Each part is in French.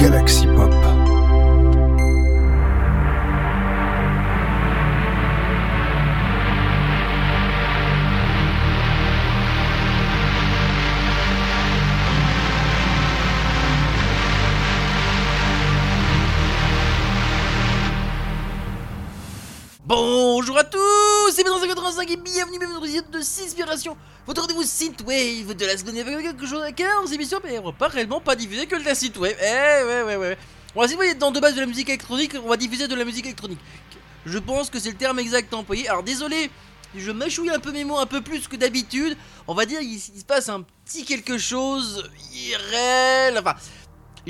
Galaxy synthwave de la avec quelque chose à cœur, aux émissions, mais on va pas réellement pas diffuser que de la synthwave. Eh ouais, ouais, ouais. On va essayer de voyez dans de base de la musique électronique, on va diffuser de la musique électronique. Je pense que c'est le terme exact employé. Alors désolé, je mâchouille un peu mes mots un peu plus que d'habitude. On va dire il, il se passe un petit quelque chose irréel. Enfin,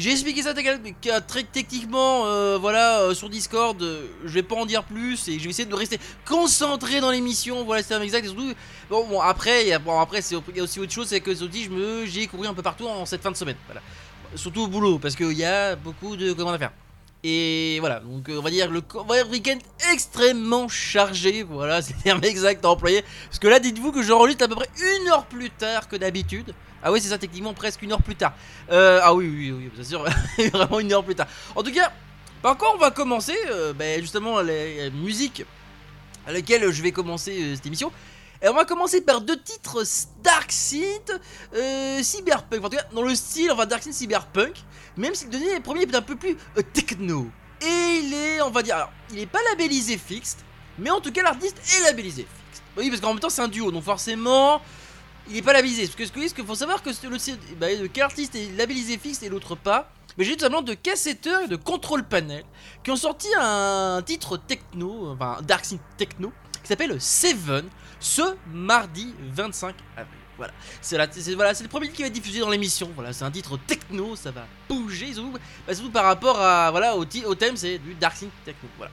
j'ai expliqué ça très techniquement, euh, voilà, euh, sur Discord. euh, je vais pas en dire plus et je vais essayer de rester concentré dans l'émission. Voilà, c'est exact. Et surtout, bon, bon, après, y a, bon, après, c'est aussi autre chose, c'est que je me, j'ai couru un peu partout en cette fin de semaine. Voilà, surtout au boulot parce qu'il y a beaucoup de commandes à faire. Et voilà, donc euh, on va dire le, week-end extrêmement chargé. Voilà, c'est le terme exact à employer. Parce que là, dites-vous que j'enregistre à peu près une heure plus tard que d'habitude. Ah oui, c'est ça, techniquement presque une heure plus tard. Euh, ah oui, oui, oui, c'est sûr, vraiment une heure plus tard. En tout cas, par quoi on va commencer euh, ben, Justement, la, musique à laquelle je vais commencer cette émission. Et on va commencer par deux titres Dark euh, Cyberpunk. En tout cas, dans le style, enfin Dark Synth Cyberpunk. Même si le dernier, le premier est un peu plus euh, techno. Et il est, on va dire, alors, il est pas labellisé Fixed, mais en tout cas, l'artiste est labellisé Fixed. Oui, parce qu'en même temps, c'est un duo, donc forcément, il est pas labellisé. Parce que ce qu'il faut savoir que le, bah, quel artiste est labellisé Fixed et l'autre pas. Mais j'ai tout simplement de cassetteurs et de control panel qui ont sorti un titre techno, enfin Dark Synth techno, qui s'appelle Seven ce mardi 25 avril. Voilà, c'est voilà, le premier titre qui va être diffusé dans l'émission. Voilà, c'est un titre techno, ça va bouger, surtout, bah, surtout par rapport à voilà au, thème, c'est du Dark Synth techno. Voilà.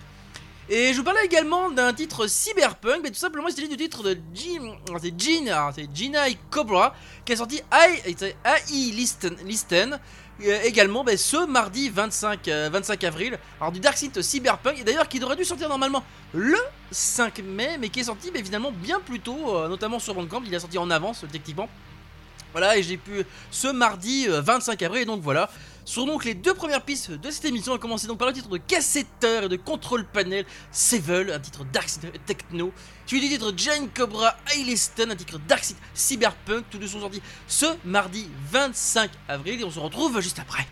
Et je vous parlais également d'un titre cyberpunk, mais tout simplement il s'agit du titre de Jean, c'est alors, c'est Gina Cobra qui a sorti I, c'est AI Listen, Listen euh, également bah, ce mardi 25, euh, 25 avril. Alors du Dark Synth cyberpunk, et d'ailleurs qui aurait dû sortir normalement le 5 mai, mais qui est sorti mais finalement bien plus tôt, euh, notamment sur Bandcamp, il est sorti en avance euh, techniquement. Voilà, et j'ai pu ce mardi euh, 25 avril, et donc voilà. Sur donc les deux premières pistes de cette émission, on commencer donc par le titre de Cassetteur et de Control Panel Sevel, un titre Dark Techno. Suivi du titre Jane Cobra Haileston, un titre Dark Cyberpunk. Tous deux sont sortis ce mardi 25 avril et on se retrouve juste après.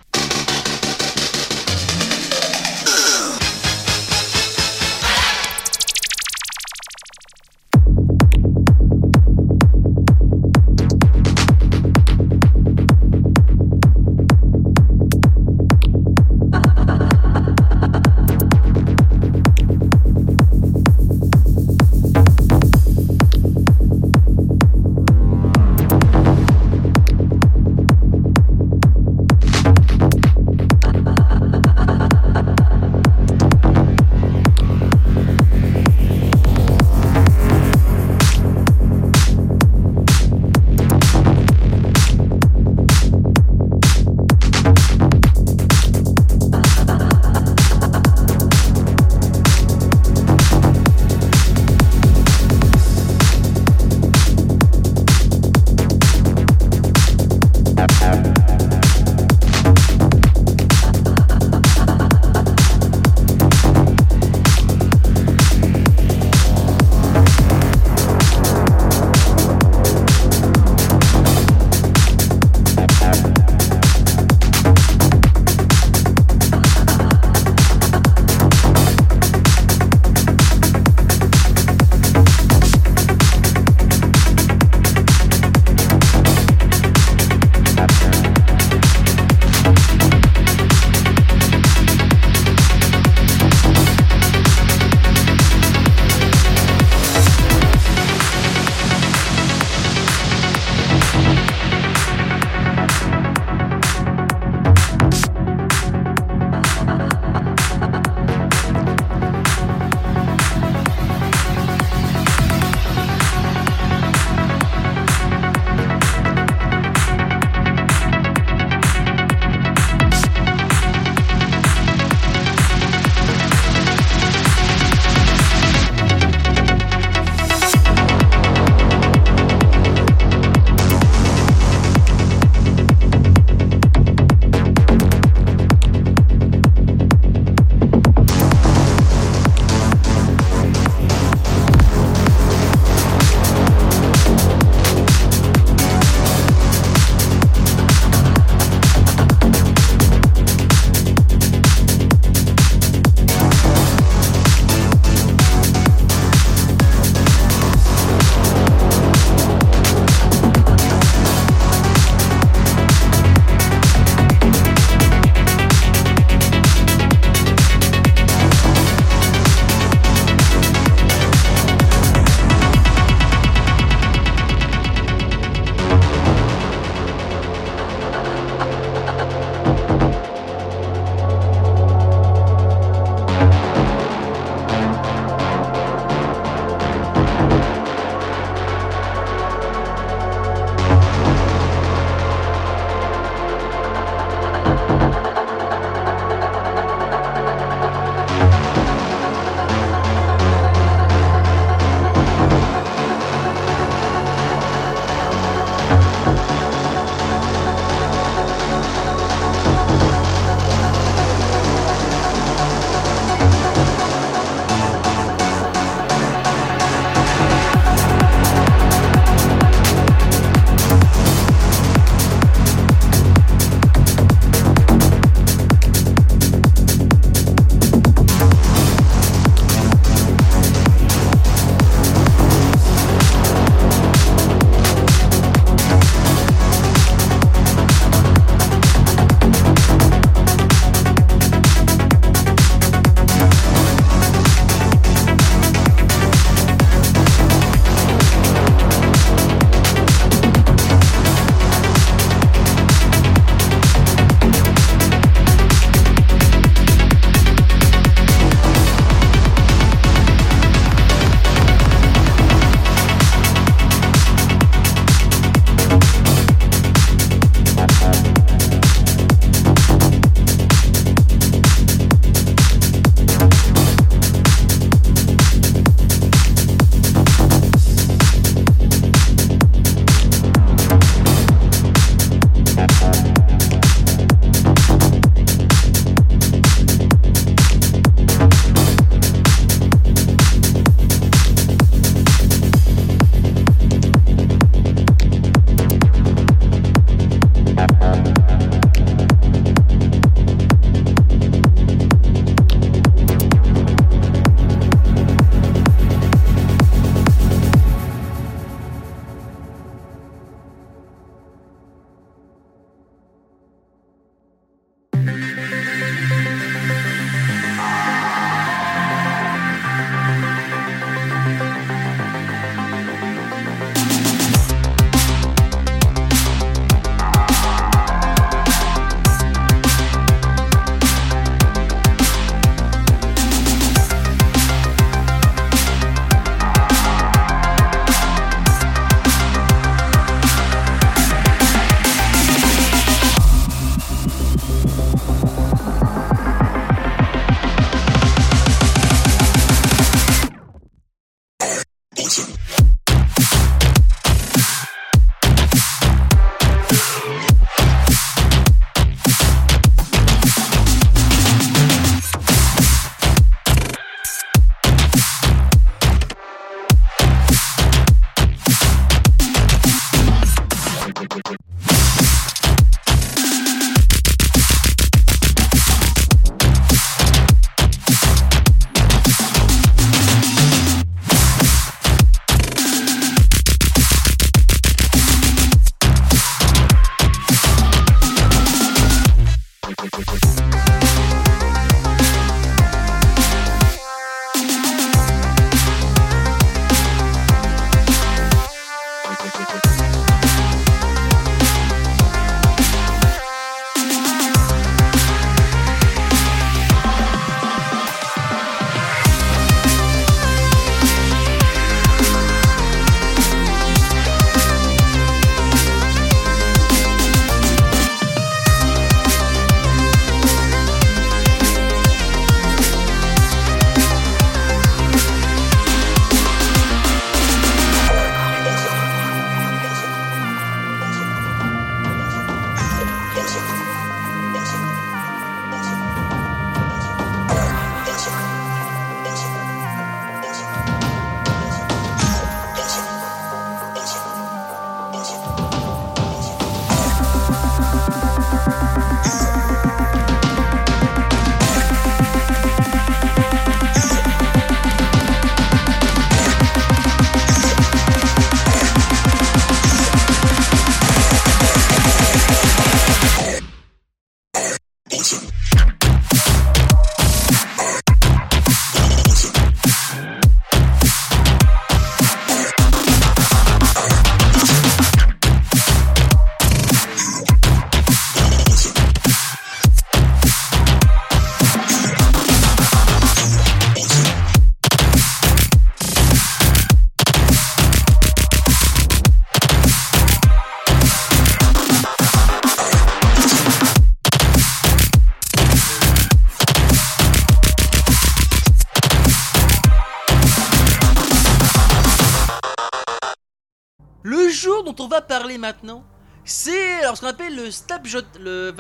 Snapshot, le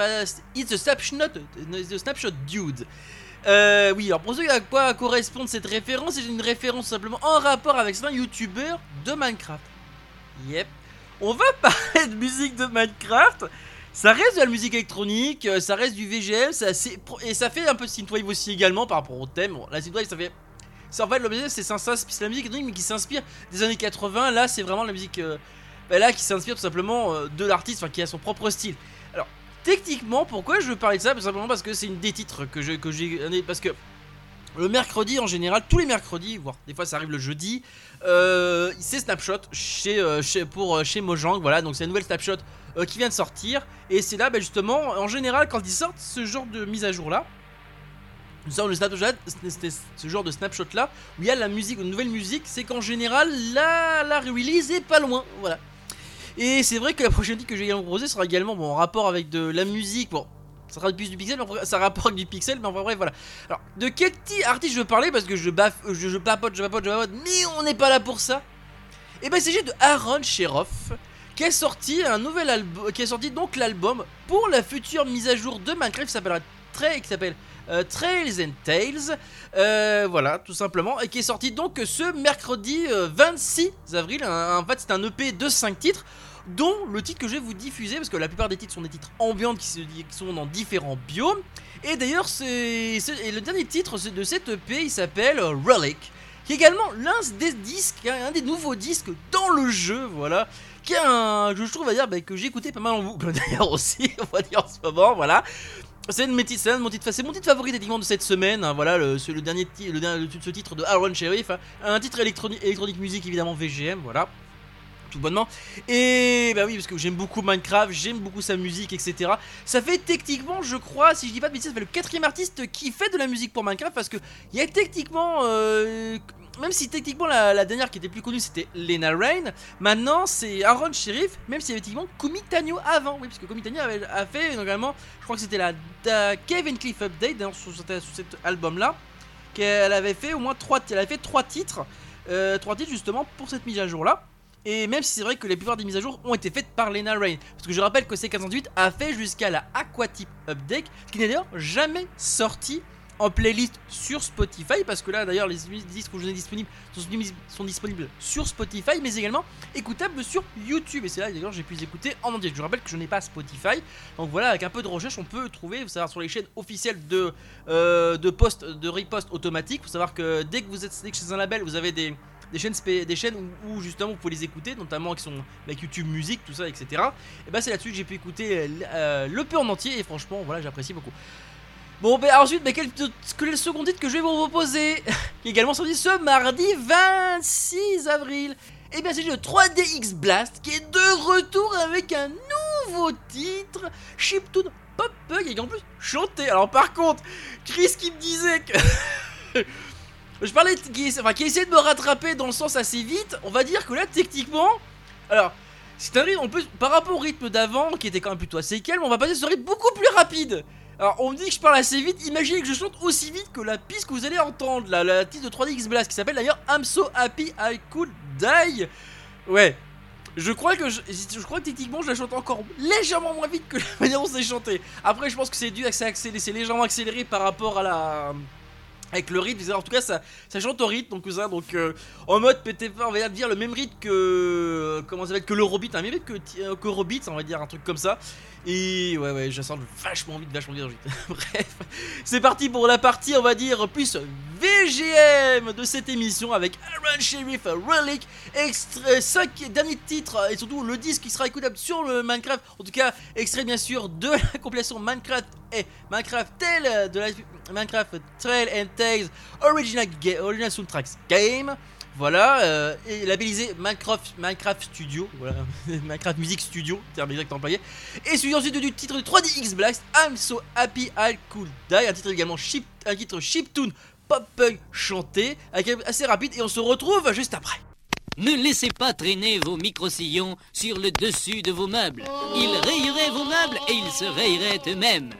it's the snapshot dude. Euh, oui, alors pour ceux à quoi correspond cette référence, c'est une référence simplement en rapport avec un youtubeur de Minecraft. Yep. On va parler de musique de Minecraft. Ça reste de la musique électronique, euh, ça reste du VGM, ça, et ça fait un peu de synthwave aussi également par rapport au thème. la synthwave, ça fait en fait c'est c'est la musique électronique mais qui s'inspire des années 80. Là c'est vraiment la musique euh, bah, là qui s'inspire tout simplement euh, de l'artiste, enfin qui a son propre style. Alors techniquement pourquoi je veux parler de ça? Tout simplement parce que c'est une des titres que j'ai que parce que le mercredi en général, tous les mercredis, voire des fois ça arrive le jeudi, euh, c'est Snapshot chez, chez, pour, chez Mojang, voilà, donc c'est une nouvelle Snapshot qui vient de sortir, et c'est là bah, justement, en général quand ils sortent ce genre de mise à jour là, le snapshot, ce genre de snapshot là où il y a la musique, une nouvelle musique, c'est qu'en général la, la release est pas loin, voilà. Et c'est vrai que la prochaine titre que je vais proposer sera également bon, en rapport avec de la musique, bon, ça sera plus du pixel, mais ça rapport avec du pixel, mais enfin bref, voilà. Alors, de quel artiste je veux parler Parce que je baffe, je, je papote, je papote, je papote, mais on n'est pas là pour ça. Et ben, il s'agit de Aaron Sheroff, qui a sorti un nouvel album, qui a sorti donc l'album pour la future mise à jour de Minecraft, qui s'appellera très, qui s'appelle euh, Trails and Tales, euh, voilà, tout simplement, et qui est sorti donc ce mercredi 26 euh, avril. En fait, c'est un EP de 5 titres dont le titre que je vais vous diffuser, parce que la plupart des titres sont des titres ambiantes qui, sont dans différents biomes. Et d'ailleurs, le dernier titre de cet EP, il s'appelle Relic, qui est également l'un des disques, un des nouveaux disques dans le jeu, voilà. Qui est un, je trouve, à dire, bah, que j'ai écouté pas mal en boucle d'ailleurs aussi, on va dire en ce moment, voilà. C'est mon titre, c'est mon titre, c'est mon titre favori de cette semaine. Hein, voilà, le, le dernier, le, dernier, ce titre de Aaron Sheriff, hein. un titre électronique, électronique musique évidemment VGM, voilà, bonnement. Et bah oui, parce que j'aime beaucoup Minecraft, j'aime beaucoup sa musique, etc. Ça fait techniquement, je crois, si je dis pas de bêtises, ça fait le quatrième artiste qui fait de la musique pour Minecraft, parce que il y a techniquement euh, même si techniquement la, dernière qui était plus connue c'était Lena Rain, maintenant c'est Aaron Sheriff, même si effectivement Kumitanyo avant, oui, parce que Kumitanyo avait, a fait normalement, je crois que c'était la, Kevin Cliff Update sur, cet album là, qu'elle avait fait au moins 3 elle avait fait titres, euh, trois titres justement pour cette mise à jour là. Et même si c'est vrai que la plupart des mises à jour ont été faites par Lena Rain. Parce que je rappelle que C408 a fait jusqu'à la Aquatype Update, qui n'est d'ailleurs jamais sorti en playlist sur Spotify parce que là d'ailleurs les disques que je ai disponibles sont, disponibles sur Spotify mais également écoutables sur YouTube et c'est là d'ailleurs j'ai pu les écouter en entier. Je rappelle que je n'ai pas Spotify donc voilà avec un peu de recherche on peut trouver vous savoir sur les chaînes officielles de euh, de post de repost automatique. Faut savoir que dès que vous êtes chez un label vous avez des des chaînes, des où, justement vous pouvez les écouter, notamment qui sont avec YouTube Musique, tout ça, etc. Et bah c'est là-dessus que j'ai pu écouter euh, le peu en entier et franchement voilà j'apprécie beaucoup. Bon, ben ensuite, mais quel, est le second titre que je vais vous proposer Qui est également sorti ce mardi 26 avril? Et eh bien, c'est le 3DX Blast qui est de retour avec un nouveau titre, Chiptune Pop Pug, et en plus chanté. Alors, par contre, Chris qui me disait que. je parlais qui, enfin, essayait de me rattraper dans le sens assez vite, on va dire que là, techniquement. Alors, c'est un rythme, en plus, par rapport au rythme d'avant, qui était quand même plutôt assez calme, on va passer sur un rythme beaucoup plus rapide. Alors, on me dit que je parle assez vite. Imaginez que je chante aussi vite que la piste que vous allez entendre, la, la piste de 3DX Blast, qui s'appelle d'ailleurs I'm so happy I could die. Ouais. Je crois que je, crois que techniquement je la chante encore légèrement moins vite que la manière dont c'est chanté. Après, je pense que c'est dû à que c'est légèrement accéléré par rapport à la avec le rythme, en tout cas ça, ça chante au rythme donc ça donc euh, en mode peut-être on va dire le même rythme que comment ça va que un même rythme que, euh, que on va dire un truc comme ça. Et ouais ouais, je sens vachement vite, vachement vite. Bref, c'est parti pour la partie on va dire plus VGM de cette émission avec Aaron Sheriff Relic, extrait 5 derniers titres et surtout le disque qui sera écoutable sur le Minecraft. En tout cas, extrait bien sûr de la compilation Minecraft et Minecraft Tale de la Minecraft Trail and Tales Original, Original Soundtracks Game. Voilà, euh, et labellisé Minecraft, Minecraft Studio, voilà, Minecraft Music Studio, terme exact employé. Et suivi ensuite du titre de 3DX Blast, I'm So Happy I Could Die, un titre également chip, un titre chiptune pop punk chanté, assez rapide, et on se retrouve juste après. Ne laissez pas traîner vos micro-sillons sur le dessus de vos meubles. Ils rayeraient vos meubles et ils se rayeraient eux-mêmes.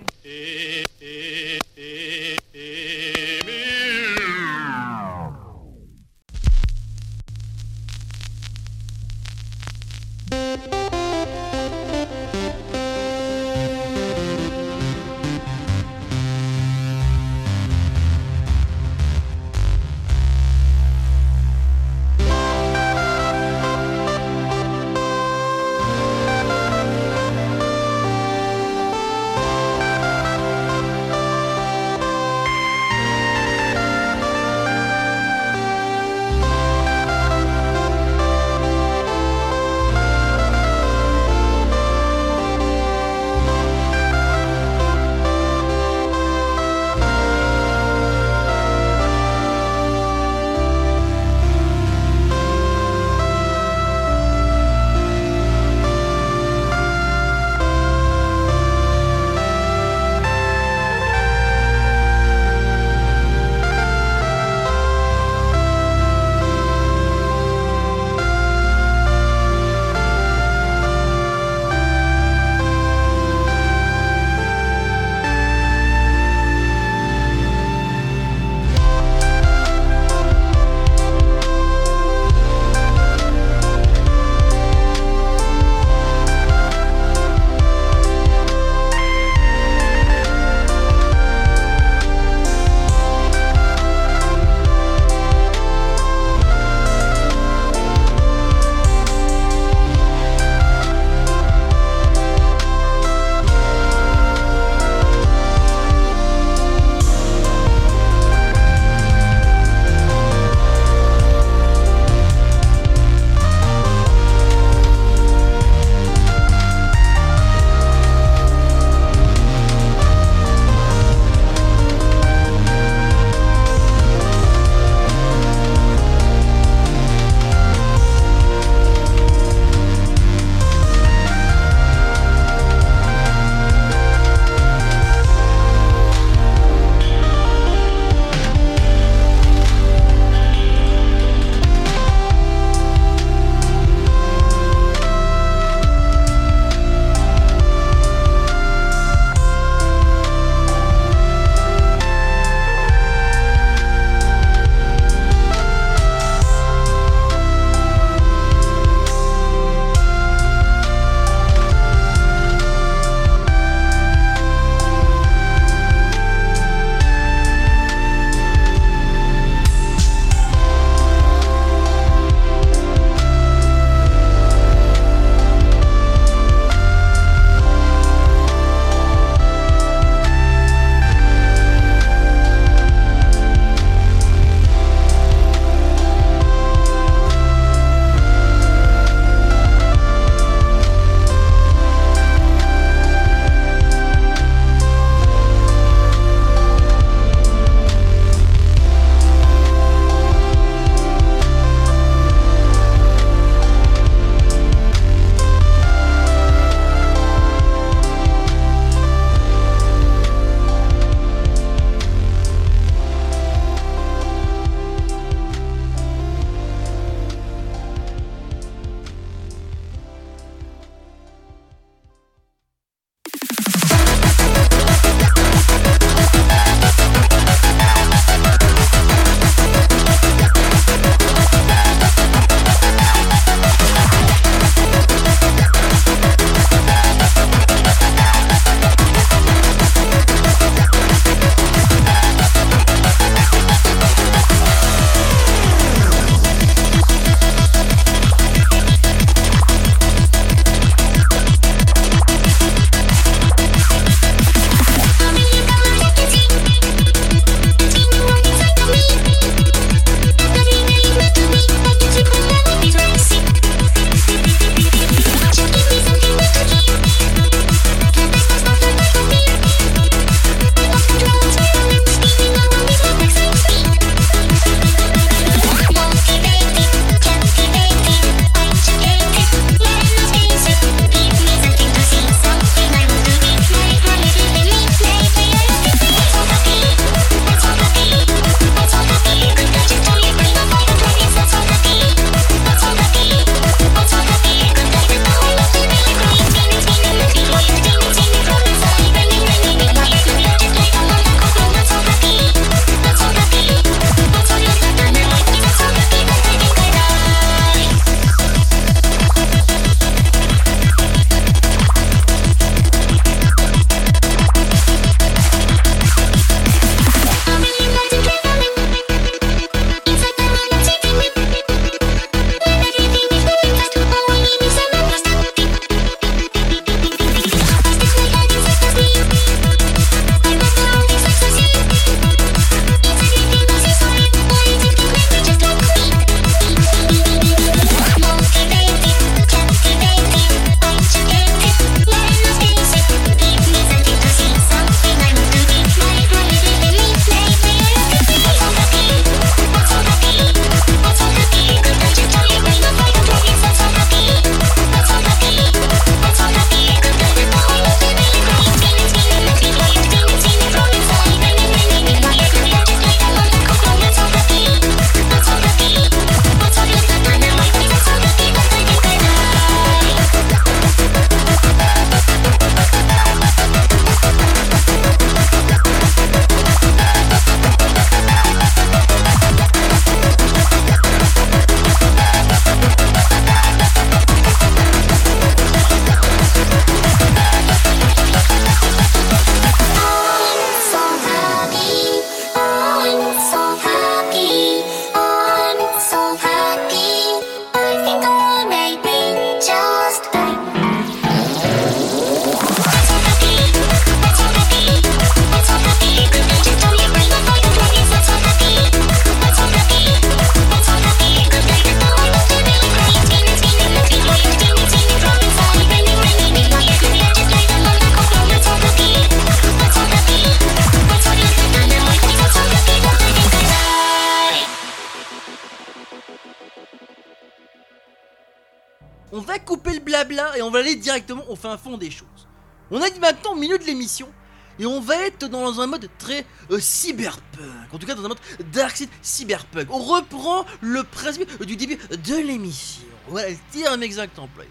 Directement au fin fond des choses. On dit maintenant au milieu de l'émission et on va être dans un mode très euh, cyberpunk, en tout cas dans un mode dark side cyberpunk. On reprend le principe du début de l'émission. Voilà le terme exact employé.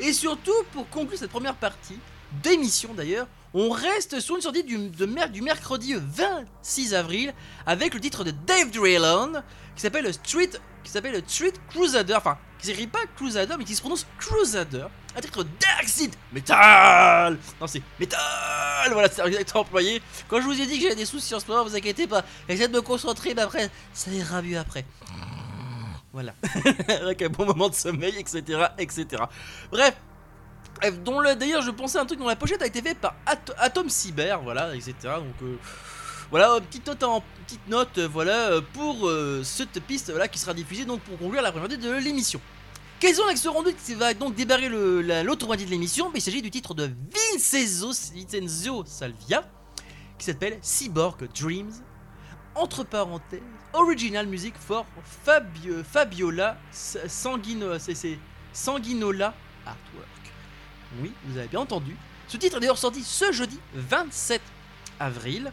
Et surtout, pour conclure cette première partie d'émission d'ailleurs, on reste sur une sortie du, mer- du mercredi 26 avril avec le titre de Dave Drayton qui s'appelle Street qui s'appelle Street Crusader, enfin qui s'écrit pas Crusader mais qui se prononce Crusader, un titre Seed Metal. Non c'est Metal, voilà c'est exactement employé. Quand je vous ai dit que j'avais des soucis en ce moment, vous inquiétez pas, j'essaie de me concentrer, mais après ça ira mieux après. Voilà, avec un bon moment de sommeil, etc., etc. Bref, dont le- d'ailleurs je pensais à un truc dont la pochette a été faite par At- Atom Cyber, voilà, etc. Donc euh, voilà, euh, petite note, petite note, euh, voilà, euh, pour cette piste là qui sera diffusée donc pour conclure la première de l'émission. Quels ont ce rendu qui va donc débarrer l'autre moitié de l'émission? Il s'agit du titre de Vincenzo, Salvia qui s'appelle Cyborg Dreams. Entre parenthèses, original music for Fabio, Fabiola Sanguinola Artwork. Oui, vous avez bien entendu. Ce titre est d'ailleurs sorti ce jeudi 27 avril.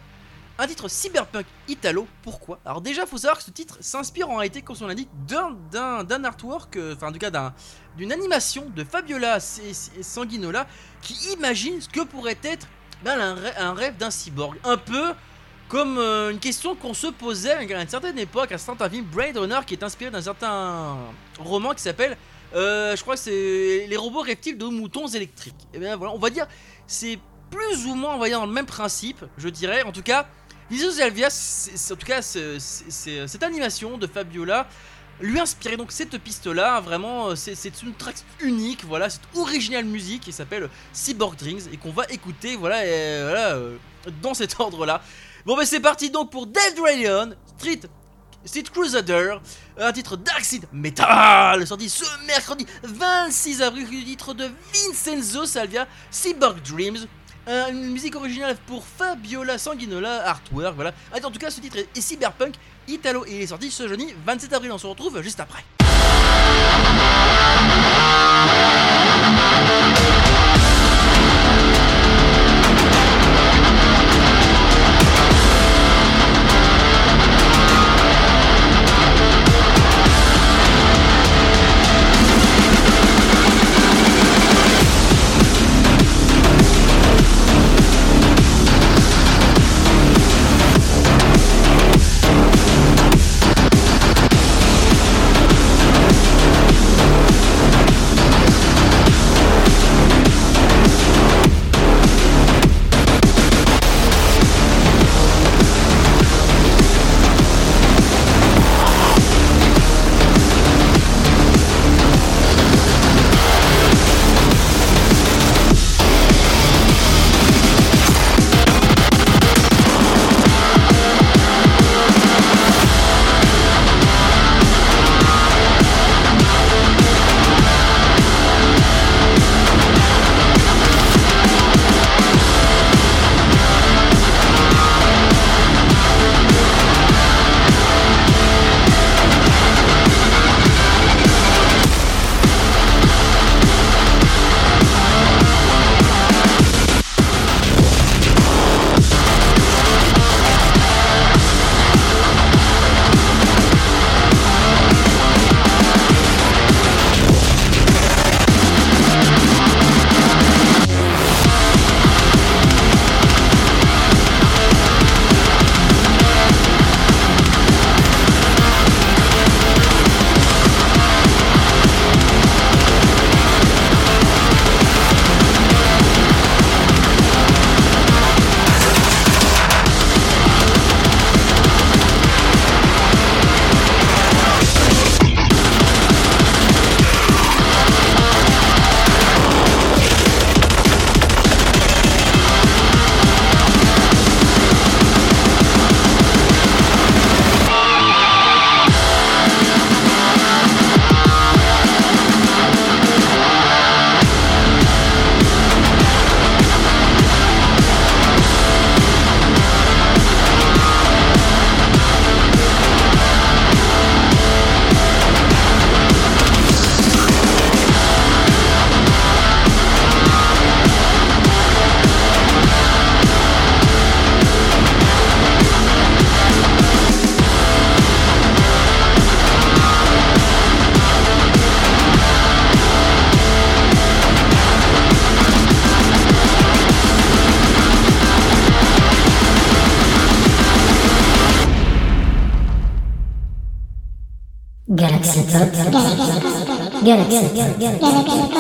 Un titre cyberpunk italo. Pourquoi? Alors déjà, faut savoir que ce titre s'inspire en réalité, comme on l'indique, d'un artwork, euh, enfin en tout cas d'un d'une animation de Fabiola Sanguinola qui imagine ce que pourrait être ben, un, un rêve d'un cyborg. Un peu comme euh, une question qu'on se posait à une certaine époque, à un certain film Blade Runner qui est inspiré d'un certain roman qui s'appelle euh, je crois que c'est les robots rêvent-ils de moutons électriques? Et bien voilà, on va dire, c'est plus ou moins, on va dans le même principe, je dirais. En tout cas, C'est- c'est- en tout cas, c'est- cette animation de Fabiola lui inspirait donc cette piste-là. Vraiment, euh, c'est une track unique, voilà, cette originale musique qui s'appelle Cyborg Dreams et qu'on va écouter, voilà, euh, dans cet ordre-là. Bon, ben c'est parti donc pour Dead Rayon, Street Street Crusader, un titre Dark Seed Metal, sorti ce mercredi 26 avril, le titre de Vincenzo Salvia, Cyborg Dreams, euh, une musique originale pour Fabiola Sanguinola Artwork, voilà. Allez, en tout cas, ce titre est cyberpunk italo et il est sorti ce jeudi 27 avril. On se retrouve juste après. Galaxy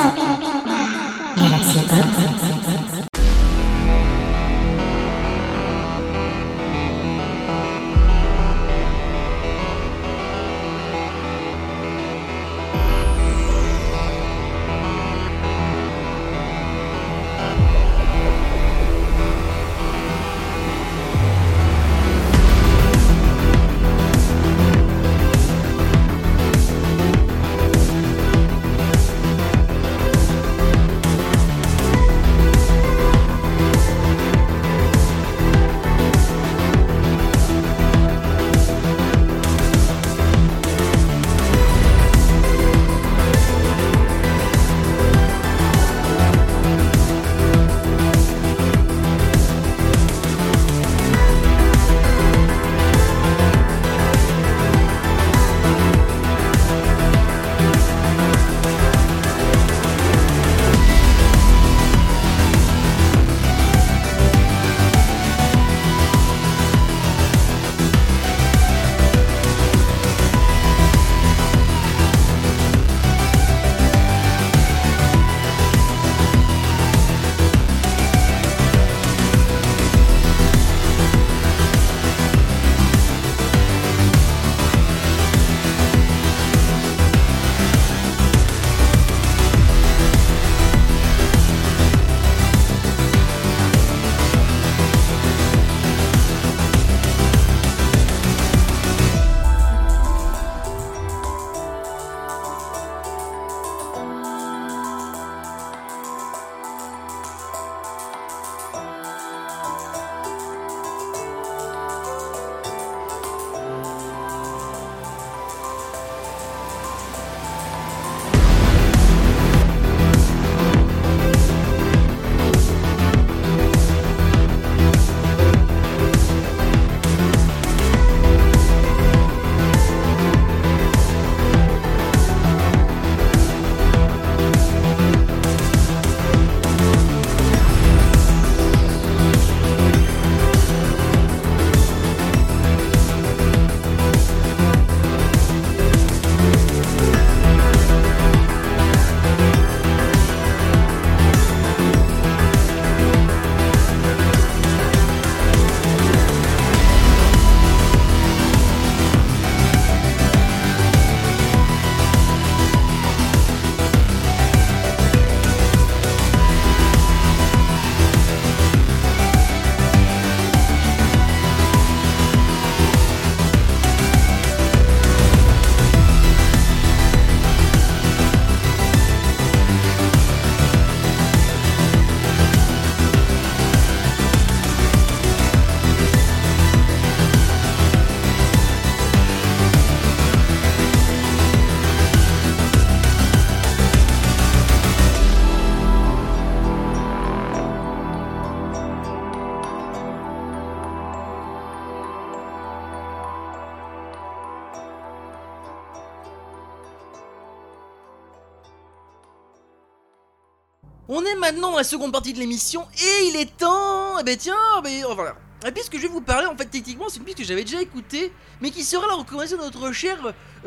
la seconde partie de l'émission et il est temps. Eh ben tiens, mais voilà. La piste que je vais vous parler, en fait, techniquement, c'est une piste que j'avais déjà écoutée, mais qui sera la recommandation de notre cher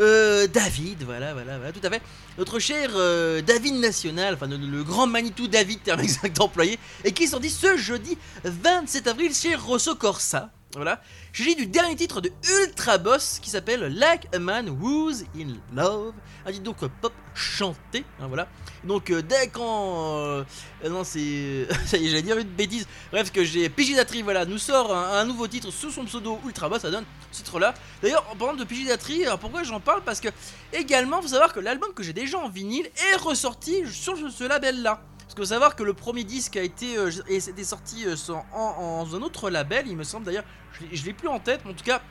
euh, David. Voilà, voilà, voilà, tout à fait. Notre cher euh, David National, enfin le, le grand Manitou David, terme exact employé, et qui est sorti ce jeudi 27 avril chez Rosso Corsa. Voilà. J'ai du dernier titre de Ultra Boss qui s'appelle Like a Man Who's in Love. Un titre donc pop chanté. hein, voilà. Donc euh, dès quand... euh, euh, non c'est... ça y est j'allais dire une bêtise. Bref que j'ai Pigidatri voilà nous sort un, nouveau titre sous son pseudo Ultra Boss. Ça donne ce titre là. D'ailleurs en parlant de Pigidatri, alors pourquoi j'en parle? Parce que également faut savoir que l'album que j'ai déjà en vinyle est ressorti sur ce, ce label là. Parce qu'il faut savoir que le premier disque a été euh, et c'était sorti euh, sans- en, un autre label, il me semble d'ailleurs, je l'ai- plus en tête, mais en tout cas,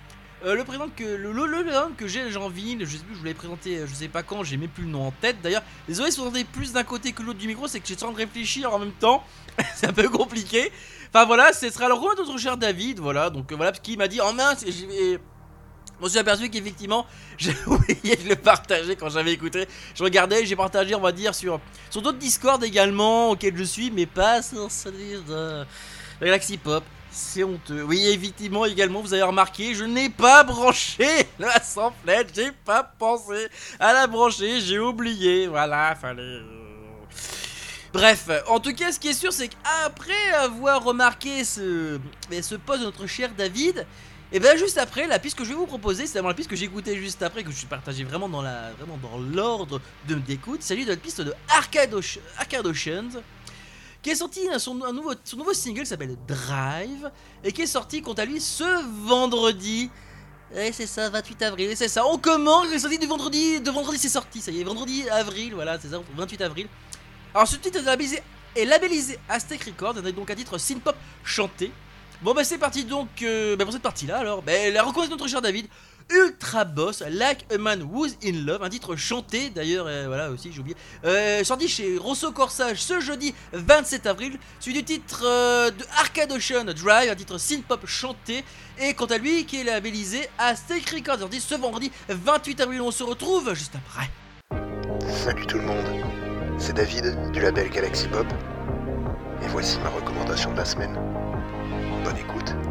euh, le présent que le, le, le que j'ai en vinyle, je sais plus, je vous l'avais présenté, euh, je sais pas quand, j'ai même plus le nom en tête. D'ailleurs, désolé si vous entendez plus d'un côté que l'autre du micro, c'est que j'ai en train de réfléchir en même temps, c'est un peu compliqué. Enfin voilà, ce sera le roi de notre cher David, voilà, donc voilà, parce qu'il m'a dit en mince, et j'ai- je me suis aperçu qu'effectivement, j'ai oublié de le partager quand j'avais écouté. Je regardais, j'ai partagé, on va dire, sur, sur d'autres Discord également, auxquels je suis, mais pas sur celui de, Galaxy Pop. C'est honteux. Oui, effectivement, également, vous avez remarqué, je n'ai pas branché la samplette, j'ai pas pensé à la brancher, j'ai oublié. Voilà, fallait. euh. Bref, en tout cas, ce qui est sûr, c'est qu'après avoir remarqué ce, ce post de notre cher David, et bien juste après, la piste que je vais vous proposer, c'est vraiment la piste que j'écoutais juste après, que je suis vraiment dans l'ordre de d'écoute. C'est de la piste de Arcade, Ocean- Oceans, qui est sorti hein, son, un nouveau, single s'appelle Drive, et qui est sorti quant à lui ce vendredi. Ouais, c'est ça, 28 avril, c'est ça. On commence, c'est sorti du vendredi, de vendredi c'est sorti, ça y est, vendredi avril, voilà, c'est ça, 28 avril. Alors ce titre est labellisé, est labellisé Aztec Records, et donc un titre synth-pop chanté. Bon bah c'est parti donc euh, bah, pour cette partie là alors, bah, la reconnaissance de notre cher David, Ultra Boss, Like a Man Who's in Love, un titre chanté d'ailleurs, euh, voilà aussi j'ai oublié, euh, sorti chez Rosso Corsage ce jeudi 27 avril, suivi du titre de Arcade Ocean Drive, un titre synth-pop chanté, et quant à lui qui est labellisé Aztec Records, sorti ce vendredi 28 avril, on se retrouve juste après. Salut tout le monde, c'est David du label Galaxy Pop. Et voici ma recommandation de la semaine. Bonne écoute.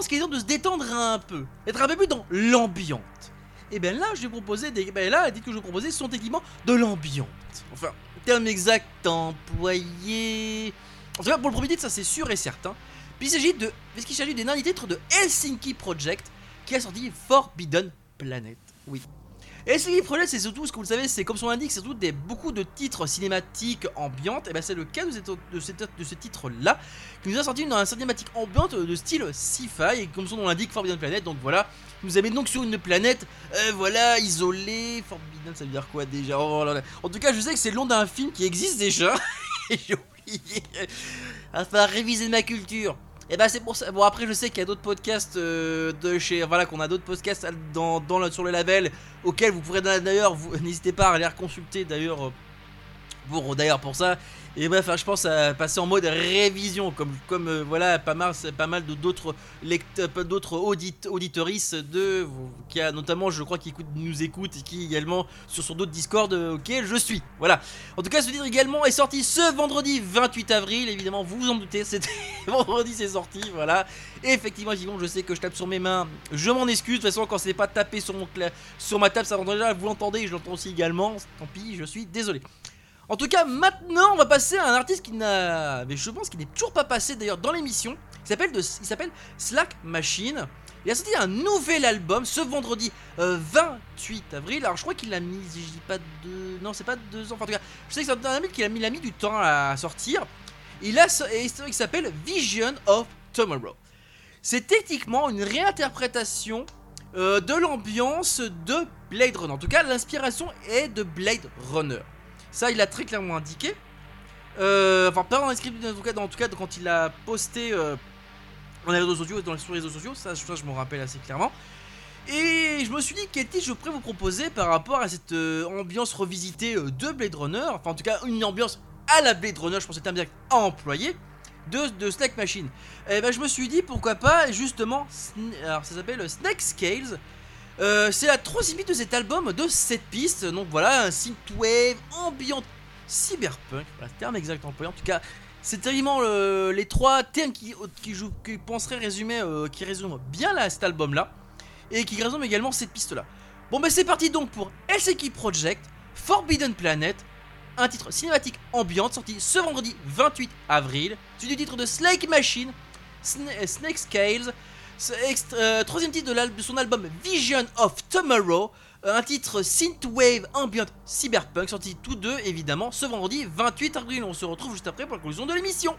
Pense qu'il est temps de se détendre un peu, être un peu plus dans l'ambiante. Et bien là, je vais proposer des. Ben là, dites que je vais proposer sont équipements de l'ambiante. Enfin, terme exact employé. En tout cas, pour le premier titre, ça c'est sûr et certain. Puis il s'agit de. Puisqu'il s'agit d'un dernier titre de Helsinki Project qui a sorti Forbidden Planet. Oui. Helsinki Project, c'est surtout, ce que vous savez, c'est comme son l'indique, c'est surtout des, beaucoup de titres cinématiques ambiantes. Et ben c'est le cas de, cette, de, de ce titre-là, qui nous a sorti dans un cinématique ambiante de style sci-fi. Et comme son nom l'indique, Forbidden Planet. Donc voilà, il nous amène donc sur une planète, euh, voilà, isolée. Forbidden, ça veut dire quoi déjà? Oh. En tout cas, je sais que c'est le nom d'un film qui existe déjà. Et j'ai oublié. Falloir réviser ma culture. Et bah c'est pour ça. Bon après je sais qu'il y a d'autres podcasts euh, de chez voilà qu'on a d'autres podcasts dans, sur le label auxquels vous pourrez d'ailleurs vous n'hésitez pas à aller consulter d'ailleurs euh, pour d'ailleurs pour ça. Et bref, enfin, je pense à passer en mode révision comme comme euh, voilà pas mal pas mal d'autres lecteurs d'autres audit de qui a notamment je crois qui écoute, nous écoutent et qui également sur sur d'autres Discord euh, auxquels je suis. Voilà. En tout cas, ce titre également est sorti ce vendredi 28 avril. Évidemment, vous vous en doutez, c'était vendredi, c'est sorti. Voilà. Et effectivement, effectivement, je sais que je tape sur mes mains. Je m'en excuse. De toute façon, quand c'est pas tapé sur, mon sur ma table, ça entend déjà. Vous l'entendez, je l'entends aussi également. Tant pis, je suis désolé. En tout cas, maintenant, on va passer à un artiste qui n'a. Mais je pense qu'il n'est toujours pas passé d'ailleurs dans l'émission. Il s'appelle Slack Machine. Il a sorti un nouvel album ce vendredi euh, 28 avril. Alors je crois qu'il l'a mis, je dis pas deux, non c'est pas deux ans. Enfin, en tout cas, je sais que c'est un album qu'il a mis, a mis du temps à sortir. Il a, il s'appelle Vision of Tomorrow. C'est techniquement une réinterprétation euh, de l'ambiance de Blade Runner. En tout cas, l'inspiration est de Blade Runner. Ça, il l'a très clairement indiqué. Euh, enfin, pas dans la script, en tout cas, dans, en tout cas quand il a posté euh, dans les réseaux sociaux, les, les réseaux sociaux, ça, je me rappelle assez clairement. Et je me suis dit quel titre je pourrais vous proposer par rapport à cette euh, ambiance revisitée de Blade Runner, enfin en tout cas une ambiance à la Blade Runner, je pense que c'est un bien à employer, de, de Snack Machine. Et ben je me suis dit pourquoi pas justement, alors ça s'appelle Snake Scales. Euh, c'est la troisième piste de cet album de 7 pistes, donc voilà, un synthwave ambiant cyberpunk, voilà, terme exact employé. En tout cas, c'est vraiment le- les trois termes qui, qui, qui résumer, euh, qui résument bien là, cet album-là, et qui résument également cette piste-là. Bon, ben c'est parti donc pour LCK Project, Forbidden Planet, un titre cinématique ambiante sorti ce vendredi 28 avril, suivi du titre de Slake Machine, Sna- Snake Scales, euh, troisième titre de, son album Vision of Tomorrow, euh, un titre synthwave ambient cyberpunk sorti tous deux évidemment ce vendredi 28 avril. On se retrouve juste après pour la conclusion de l'émission.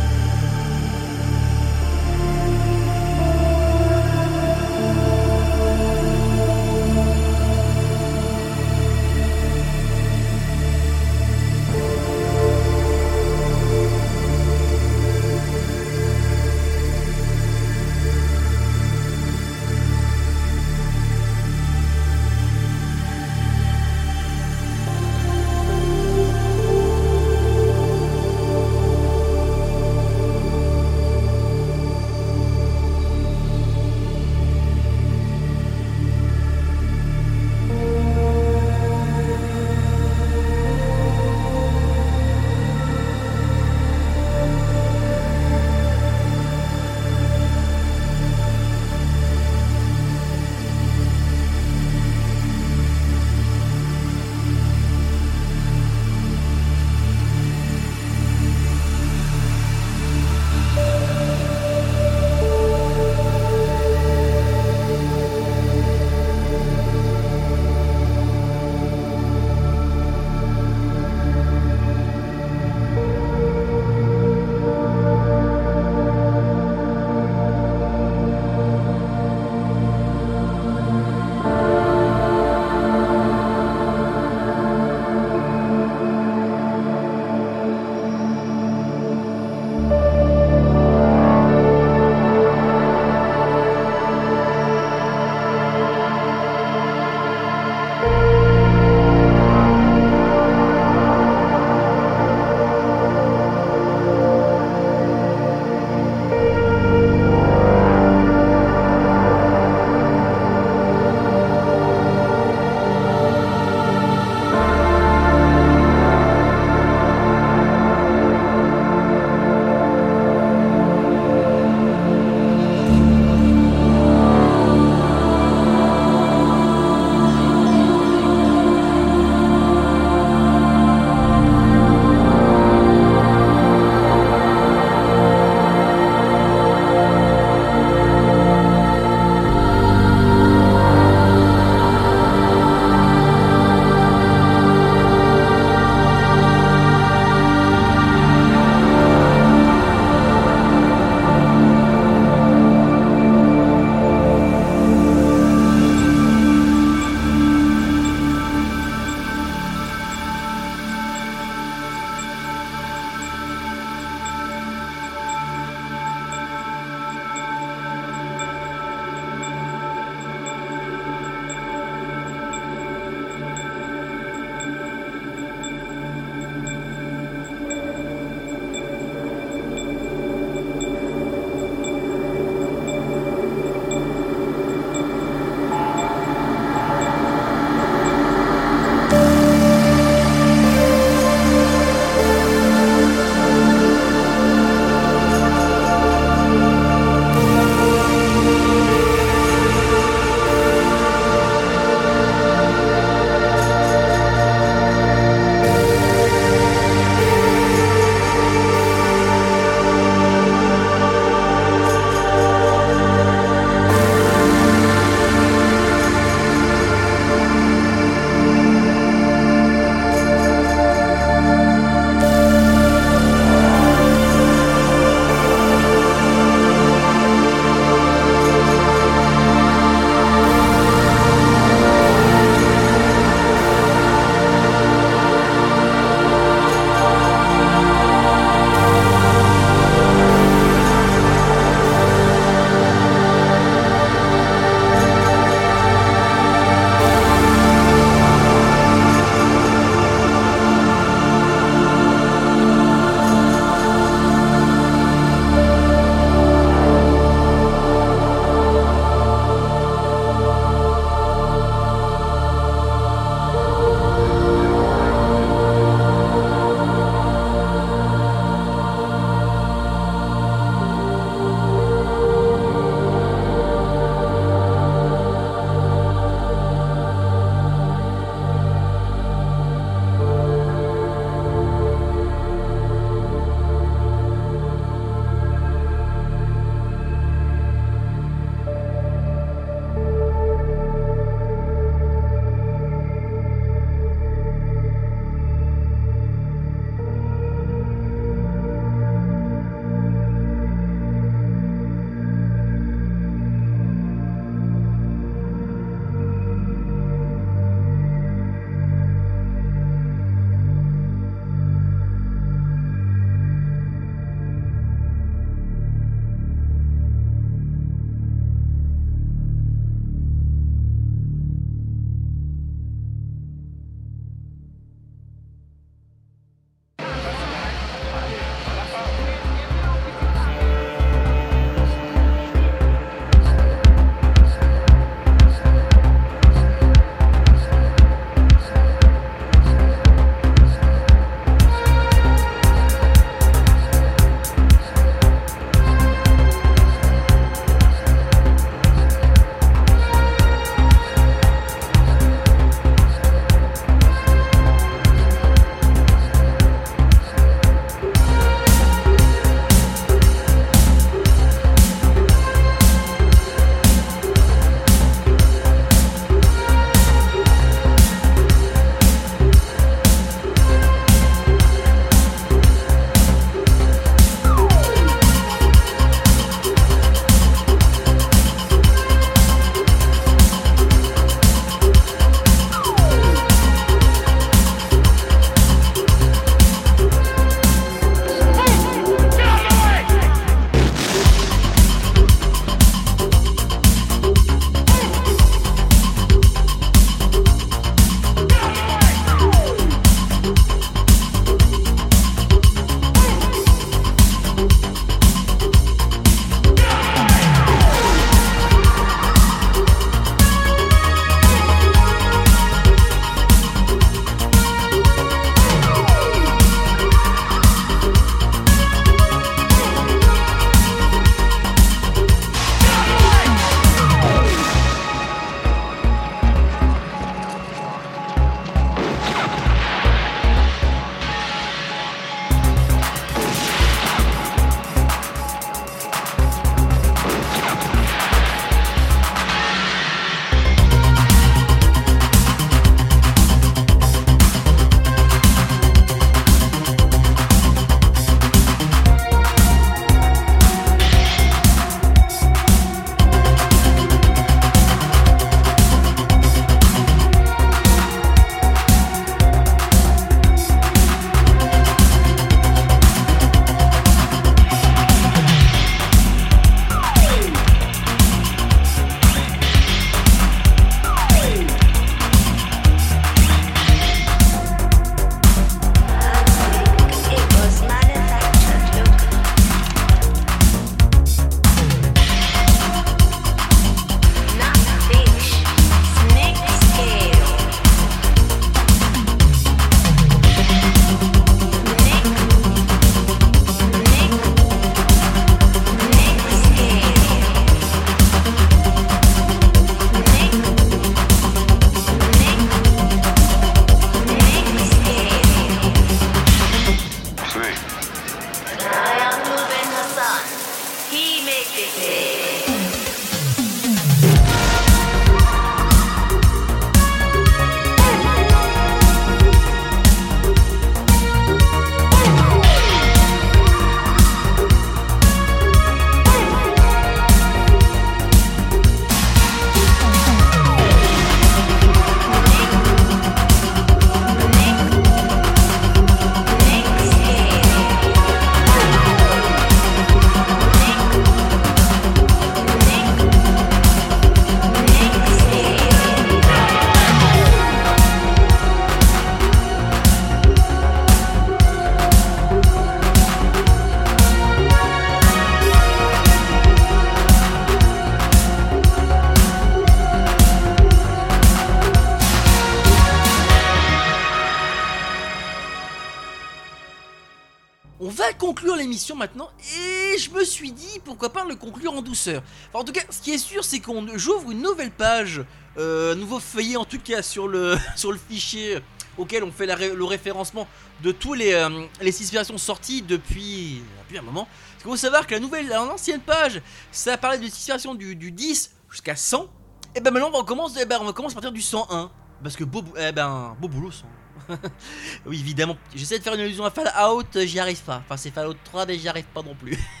Maintenant et je me suis dit pourquoi pas le conclure en douceur. En tout cas, ce qui est sûr, c'est qu'on j'ouvre une nouvelle page, euh, un nouveau feuillet en tout cas sur le sur le fichier auquel on fait le référencement de tous les euh, les versions sorties depuis depuis un moment. Parce qu'il faut savoir que la nouvelle, l'ancienne page, ça parlait de versions du, du 10 jusqu'à 100. Et ben maintenant on commence, eh ben, on à partir du 101 parce que beau, eh ben beau boulot 100. oui, évidemment. J'essaie de faire une allusion à Fallout, euh, j'y arrive pas. Enfin, c'est Fallout 3, mais j'y arrive pas non plus.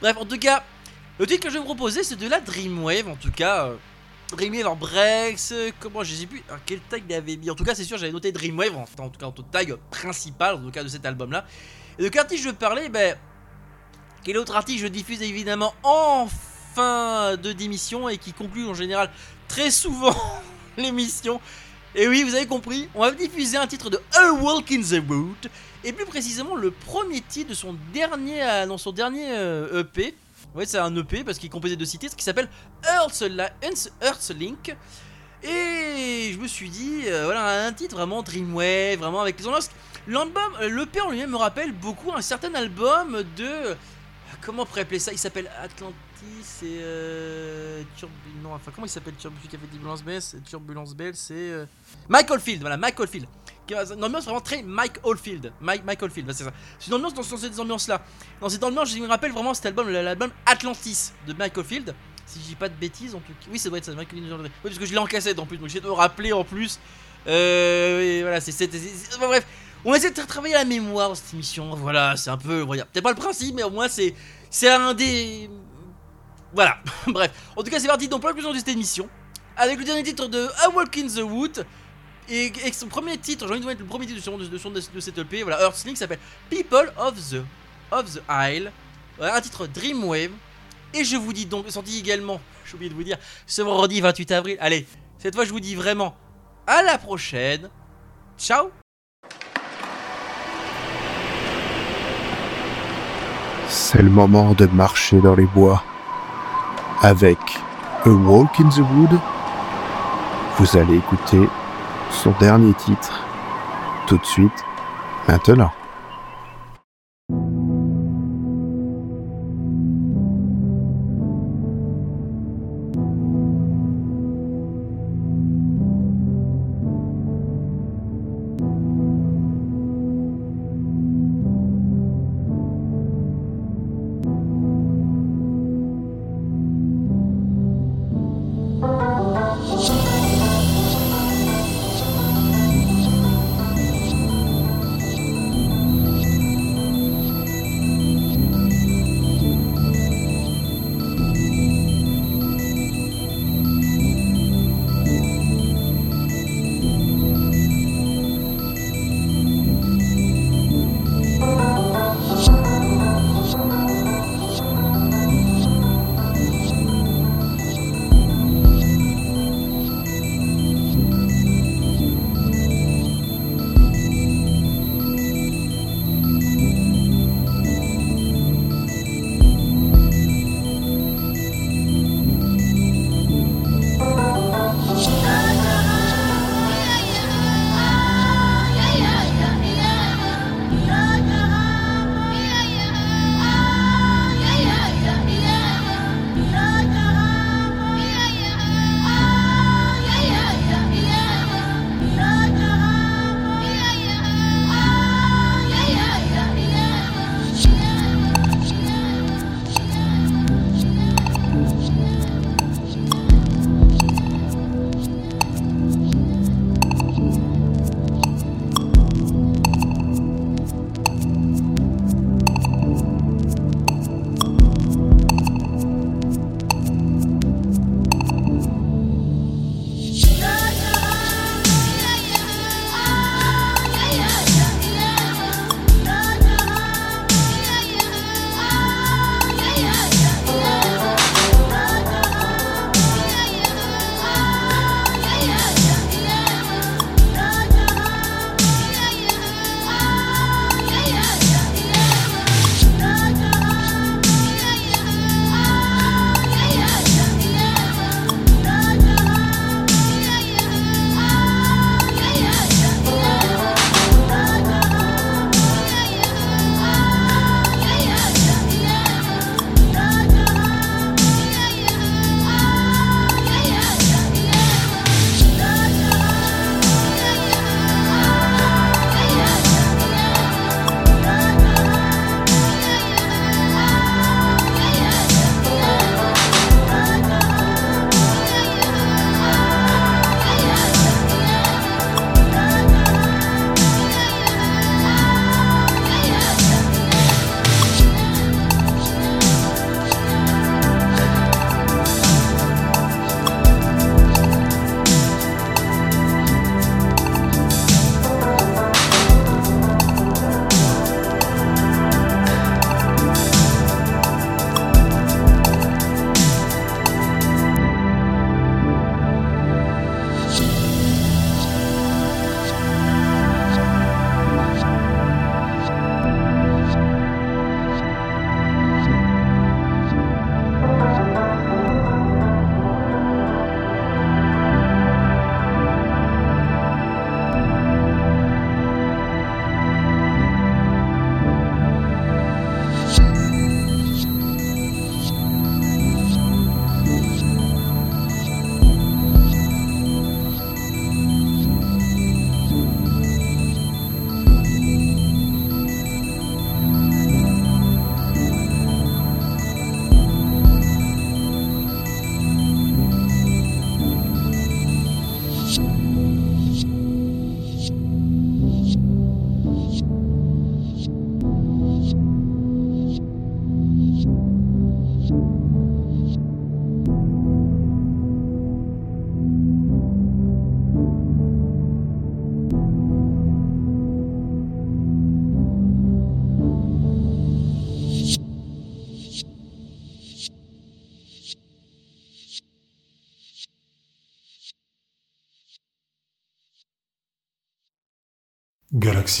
Bref, en tout cas, le titre que je vais vous proposer, c'est de la Dreamwave. En tout cas, euh, Dreamwave en Brex. euh, comment je sais plus à quel tag il avait mis. En tout cas, c'est sûr, j'avais noté Dreamwave. En, en tout cas, en tout tag principal, en tout cas, de cet album-là. Et de quel artiste je parlais Ben. Quel autre artiste je diffuse évidemment en fin de démission et qui conclut en général très souvent l'émission et oui, vous avez compris, on va diffuser un titre de A Walk in the Wood, et plus précisément le premier titre de son dernier, euh, dans son dernier euh, EP. Ouais, c'est un EP parce qu'il est composé de six titres qui s'appelle Earthlink. Et je me suis dit, euh, voilà, un titre vraiment Dreamwave, vraiment avec les ambiances. L'album, l'EP en lui-même me rappelle beaucoup un certain album de. Comment on pourrait appeler ça? Il s'appelle Et. Euh, Turbu- non, enfin, comment il s'appelle Turbulence c'est- Turbulence Bell, c'est. euh, Mike Oldfield, voilà, Mike Oldfield. Une ambiance vraiment très Mike Oldfield. Mike, Mike Oldfield, c'est ça. C'est une ambiance dans, cette ambiance-là. Dans cette ambiance, je me rappelle vraiment cet album, l'album Atlantis de Mike Oldfield. Si je dis pas de bêtises, en tout cas. Oui, ça doit être ça, Mike Oldfield. Oui, parce que je l'ai en cassette en plus, donc j'essaie de me rappeler en plus. Euh, et voilà, c'est. c'est- c'est- c'est- bref, on essaie de travailler la mémoire dans cette émission. Voilà, c'est un peu. Peut-être pas le principe, mais au moins, c'est. C'est un des. Voilà, bref. En tout cas, c'est parti donc pour la conclusion de cette émission. Avec le dernier titre de A Walk in the Wood. Et, son premier titre, j'ai envie de mettre le premier titre de, son- de, son- de cette EP, voilà, Earthlink s'appelle People of the, of the Isle. Un titre Dreamwave. Et je vous dis donc, sorti également, j'ai oublié de vous dire, ce vendredi 28 avril. Allez, cette fois je vous dis vraiment à la prochaine. Ciao C'est le moment de marcher dans les bois. Avec A Walk in the Wood, vous allez écouter son dernier titre tout de suite, maintenant.